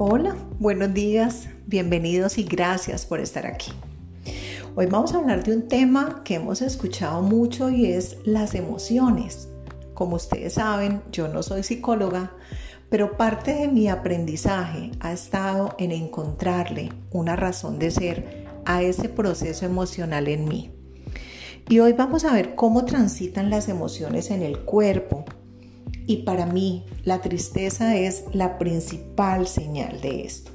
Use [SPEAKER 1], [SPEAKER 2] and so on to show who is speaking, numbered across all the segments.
[SPEAKER 1] Hola, buenos días, bienvenidos y gracias por estar aquí. Hoy vamos a hablar de un tema que hemos escuchado mucho y es las emociones. Como ustedes saben, yo no soy psicóloga, pero parte de mi aprendizaje ha estado en encontrarle una razón de ser a ese proceso emocional en mí. Y hoy vamos a ver cómo transitan las emociones en el cuerpo. Y para mí la tristeza es la principal señal de esto.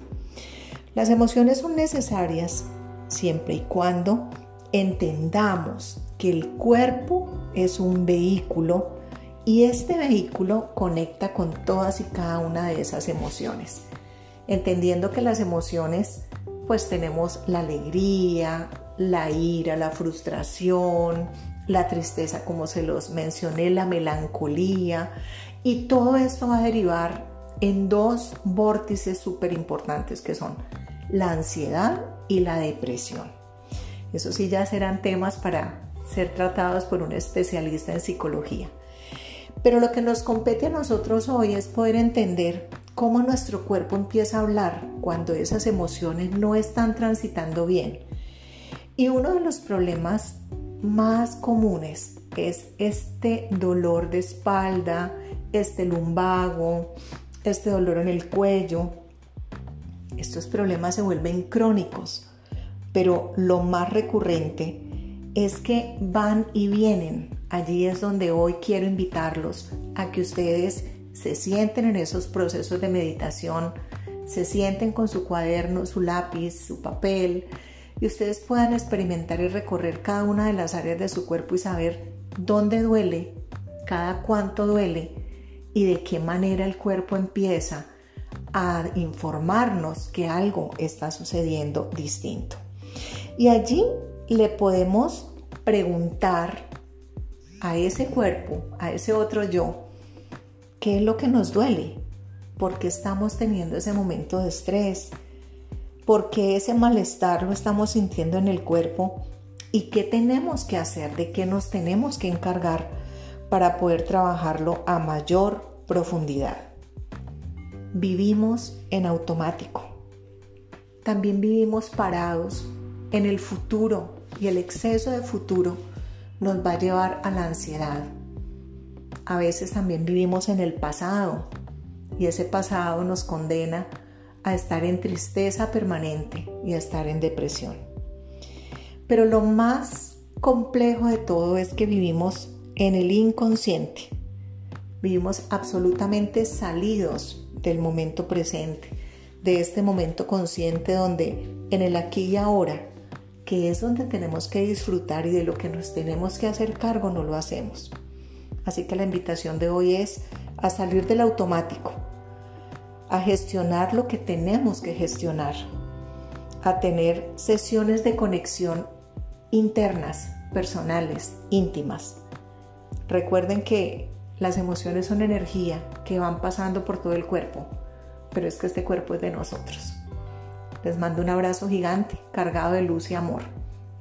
[SPEAKER 1] Las emociones son necesarias siempre y cuando entendamos que el cuerpo es un vehículo y este vehículo conecta con todas y cada una de esas emociones. Entendiendo que las emociones pues tenemos la alegría, la ira, la frustración, la tristeza, como se los mencioné, la melancolía, y todo esto va a derivar en dos vórtices súper importantes que son la ansiedad y la depresión. Eso sí ya serán temas para ser tratados por un especialista en psicología. Pero lo que nos compete a nosotros hoy es poder entender cómo nuestro cuerpo empieza a hablar cuando esas emociones no están transitando bien y uno de los problemas más comunes es este dolor de espalda, este lumbago, este dolor en el cuello. Estos problemas se vuelven crónicos, pero lo más recurrente es que van y vienen. Allí es donde hoy quiero invitarlos a que ustedes se sienten en esos procesos de meditación, se sienten con su cuaderno, su lápiz, su papel, y ustedes puedan experimentar y recorrer cada una de las áreas de su cuerpo y saber dónde duele, cada cuánto duele y de qué manera el cuerpo empieza a informarnos que algo está sucediendo distinto. Y allí le podemos preguntar a ese cuerpo, a ese otro yo, qué es lo que nos duele, por qué estamos teniendo ese momento de estrés, porque ese malestar lo estamos sintiendo en el cuerpo y qué tenemos que hacer, de qué nos tenemos que encargar para poder trabajarlo a mayor profundidad. Vivimos en automático. También vivimos parados en el futuro y el exceso de futuro nos va a llevar a la ansiedad. A veces también vivimos en el pasado y ese pasado nos condena a estar en tristeza permanente y a estar en depresión. Pero lo más complejo de todo es que vivimos en el inconsciente. Vivimos absolutamente salidos del momento presente, de este momento consciente donde en el aquí y ahora, que es donde tenemos que disfrutar y de lo que nos tenemos que hacer cargo, no lo hacemos. Así que la invitación de hoy es a salir del automático, a gestionar lo que tenemos que gestionar, a tener sesiones de conexión internas, personales, íntimas. Recuerden que las emociones son energía que van pasando por todo el cuerpo, pero es que este cuerpo es de nosotros. Les mando un abrazo gigante, cargado de luz y amor.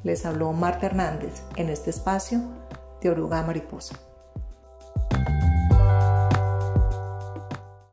[SPEAKER 1] Les habló Marta Hernández en este espacio de Oruga Mariposa.